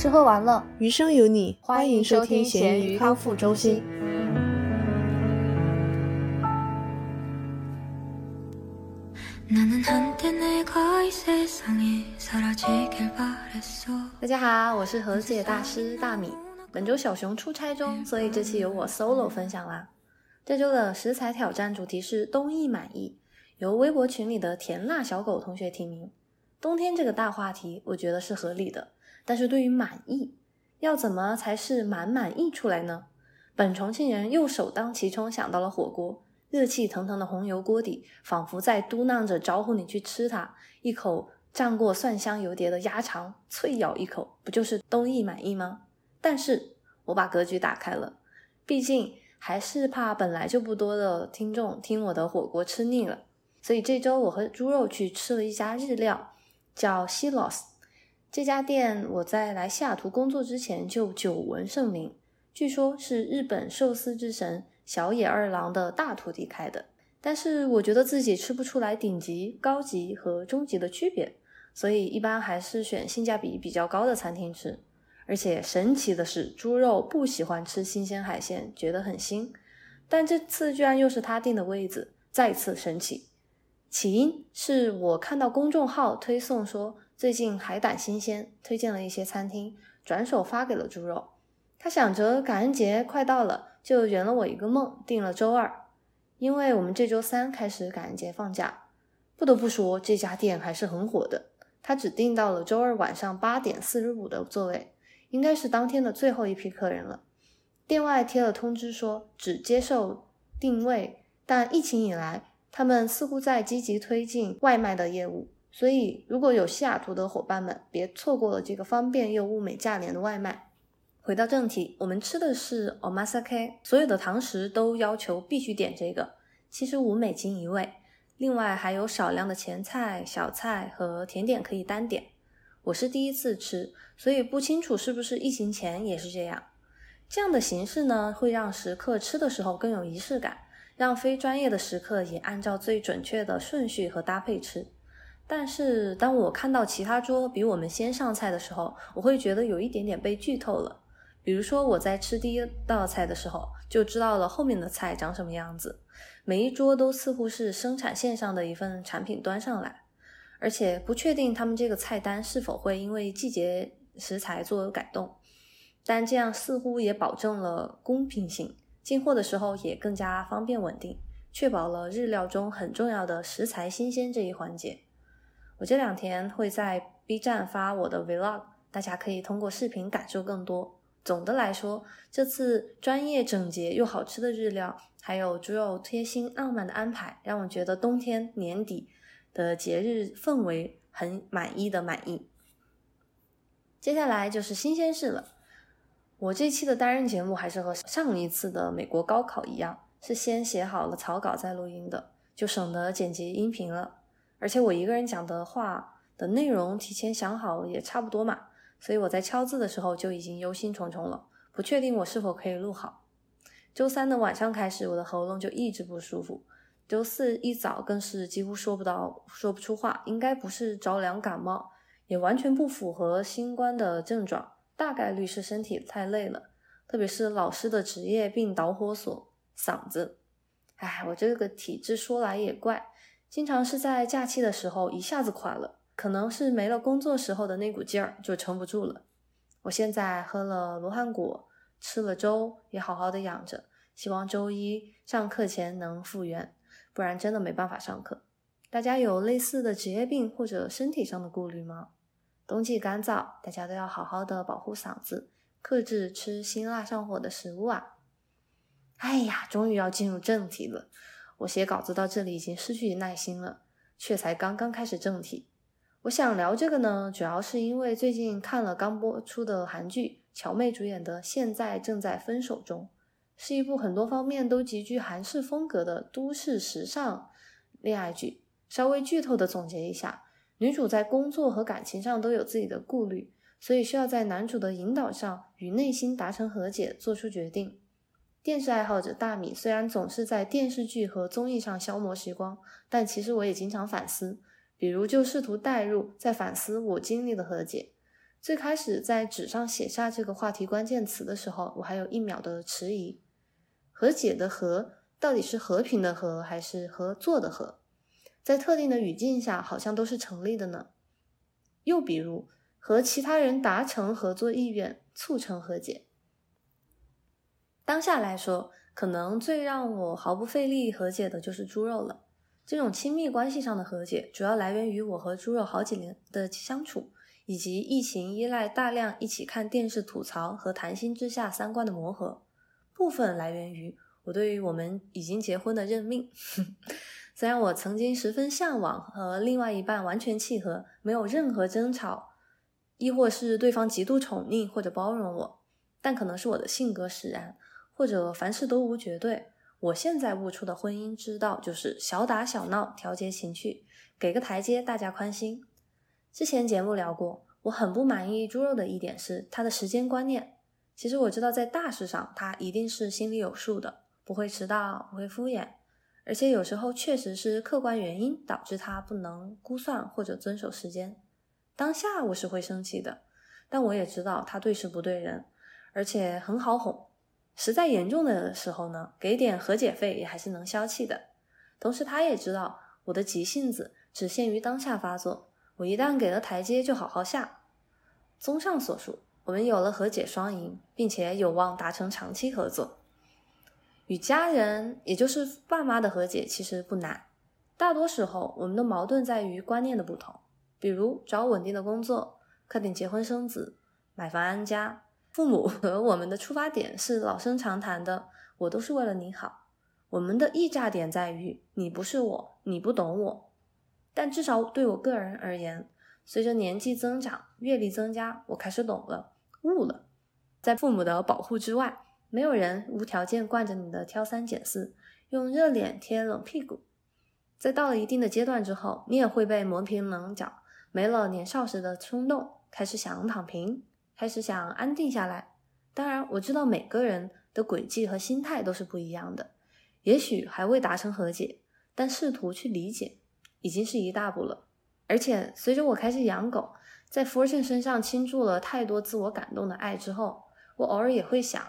吃喝玩乐，余生有你，欢迎收听咸鱼康复中心。大家好，我是和解大师大米。本周小熊出差中，所以这期由我 solo 分享啦。这周的食材挑战主题是冬意满意，由微博群里的甜辣小狗同学提名。冬天这个大话题，我觉得是合理的。但是对于满意，要怎么才是满满意出来呢？本重庆人又首当其冲想到了火锅，热气腾腾的红油锅底，仿佛在嘟囔着招呼你去吃它。一口蘸过蒜香油碟的鸭肠，脆咬一口，不就是都意满意吗？但是我把格局打开了，毕竟还是怕本来就不多的听众听我的火锅吃腻了，所以这周我和猪肉去吃了一家日料。叫 Silos，这家店我在来西雅图工作之前就久闻盛名，据说是日本寿司之神小野二郎的大徒弟开的。但是我觉得自己吃不出来顶级、高级和中级的区别，所以一般还是选性价比比较高的餐厅吃。而且神奇的是，猪肉不喜欢吃新鲜海鲜，觉得很腥，但这次居然又是他订的位子，再次神奇。起因是我看到公众号推送说最近海胆新鲜，推荐了一些餐厅，转手发给了猪肉。他想着感恩节快到了，就圆了我一个梦，定了周二。因为我们这周三开始感恩节放假，不得不说这家店还是很火的。他只订到了周二晚上八点四十五的座位，应该是当天的最后一批客人了。店外贴了通知说只接受定位，但疫情以来。他们似乎在积极推进外卖的业务，所以如果有西雅图的伙伴们，别错过了这个方便又物美价廉的外卖。回到正题，我们吃的是 omasake，所有的堂食都要求必须点这个，七十五美金一位，另外还有少量的前菜、小菜和甜点可以单点。我是第一次吃，所以不清楚是不是疫情前也是这样。这样的形式呢，会让食客吃的时候更有仪式感。让非专业的食客也按照最准确的顺序和搭配吃，但是当我看到其他桌比我们先上菜的时候，我会觉得有一点点被剧透了。比如说我在吃第一道菜的时候，就知道了后面的菜长什么样子。每一桌都似乎是生产线上的一份产品端上来，而且不确定他们这个菜单是否会因为季节食材做改动，但这样似乎也保证了公平性。进货的时候也更加方便稳定，确保了日料中很重要的食材新鲜这一环节。我这两天会在 B 站发我的 Vlog，大家可以通过视频感受更多。总的来说，这次专业、整洁又好吃的日料，还有猪肉贴心浪漫的安排，让我觉得冬天年底的节日氛围很满意的满意。接下来就是新鲜事了。我这期的单人节目还是和上一次的美国高考一样，是先写好了草稿再录音的，就省得剪辑音频了。而且我一个人讲的话的内容提前想好也差不多嘛，所以我在敲字的时候就已经忧心忡忡了，不确定我是否可以录好。周三的晚上开始，我的喉咙就一直不舒服，周四一早更是几乎说不到、说不出话，应该不是着凉感冒，也完全不符合新冠的症状。大概率是身体太累了，特别是老师的职业病导火索——嗓子。哎，我这个体质说来也怪，经常是在假期的时候一下子垮了，可能是没了工作时候的那股劲儿就撑不住了。我现在喝了罗汉果，吃了粥，也好好的养着，希望周一上课前能复原，不然真的没办法上课。大家有类似的职业病或者身体上的顾虑吗？冬季干燥，大家都要好好的保护嗓子，克制吃辛辣上火的食物啊！哎呀，终于要进入正题了。我写稿子到这里已经失去耐心了，却才刚刚开始正题。我想聊这个呢，主要是因为最近看了刚播出的韩剧，乔妹主演的《现在正在分手中》，是一部很多方面都极具韩式风格的都市时尚恋爱剧。稍微剧透的总结一下。女主在工作和感情上都有自己的顾虑，所以需要在男主的引导上与内心达成和解，做出决定。电视爱好者大米虽然总是在电视剧和综艺上消磨时光，但其实我也经常反思，比如就试图代入，在反思我经历的和解。最开始在纸上写下这个话题关键词的时候，我还有一秒的迟疑。和解的和到底是和平的和还是合作的和？在特定的语境下，好像都是成立的呢。又比如，和其他人达成合作意愿，促成和解。当下来说，可能最让我毫不费力和解的就是猪肉了。这种亲密关系上的和解，主要来源于我和猪肉好几年的相处。以及疫情依赖大量一起看电视吐槽和谈心之下三观的磨合，部分来源于我对于我们已经结婚的认命。虽然我曾经十分向往和另外一半完全契合，没有任何争吵，亦或是对方极度宠溺或者包容我，但可能是我的性格使然，或者凡事都无绝对。我现在悟出的婚姻之道就是小打小闹，调节情绪，给个台阶，大家宽心。之前节目聊过，我很不满意猪肉的一点是他的时间观念。其实我知道，在大事上他一定是心里有数的，不会迟到，不会敷衍。而且有时候确实是客观原因导致他不能估算或者遵守时间。当下我是会生气的，但我也知道他对事不对人，而且很好哄。实在严重的时候呢，给点和解费也还是能消气的。同时他也知道我的急性子只限于当下发作。我一旦给了台阶，就好好下。综上所述，我们有了和解双赢，并且有望达成长期合作。与家人，也就是爸妈的和解其实不难。大多时候，我们的矛盾在于观念的不同。比如找稳定的工作，快点结婚生子，买房安家。父母和我们的出发点是老生常谈的，我都是为了你好。我们的溢价点在于你不是我，你不懂我。但至少对我个人而言，随着年纪增长、阅历增加，我开始懂了、悟了。在父母的保护之外，没有人无条件惯着你的挑三拣四，用热脸贴冷屁股。在到了一定的阶段之后，你也会被磨平棱角，没了年少时的冲动，开始想躺平，开始想安定下来。当然，我知道每个人的轨迹和心态都是不一样的，也许还未达成和解，但试图去理解。已经是一大步了，而且随着我开始养狗，在 Fortune 身上倾注了太多自我感动的爱之后，我偶尔也会想，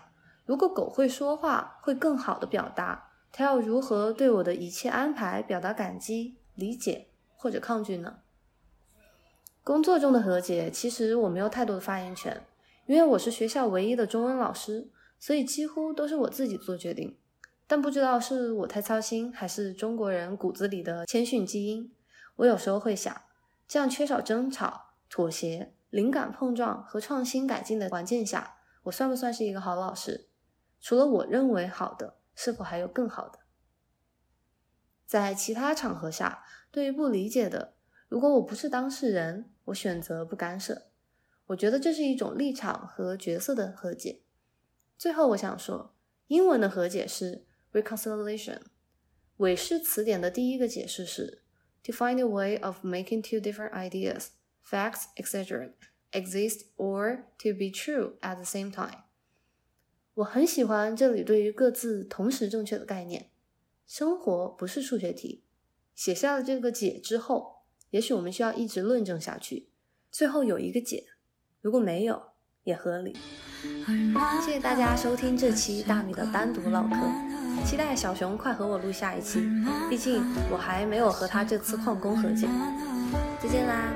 如果狗会说话，会更好的表达，它要如何对我的一切安排表达感激、理解或者抗拒呢？工作中的和解，其实我没有太多的发言权，因为我是学校唯一的中文老师，所以几乎都是我自己做决定。但不知道是我太操心，还是中国人骨子里的谦逊基因。我有时候会想，这样缺少争吵、妥协、灵感碰撞和创新改进的环境下，我算不算是一个好老师？除了我认为好的，是否还有更好的？在其他场合下，对于不理解的，如果我不是当事人，我选择不干涉。我觉得这是一种立场和角色的和解。最后，我想说，英文的和解是。Reconciliation，韦氏词典的第一个解释是：to find a way of making two different ideas, facts, etc. exist or to be true at the same time。我很喜欢这里对于各自同时正确的概念。生活不是数学题。写下了这个解之后，也许我们需要一直论证下去，最后有一个解。如果没有，也合理。谢谢大家收听这期大米的单独唠嗑。期待小熊快和我录下一期，毕竟我还没有和他这次旷工和解。再见啦！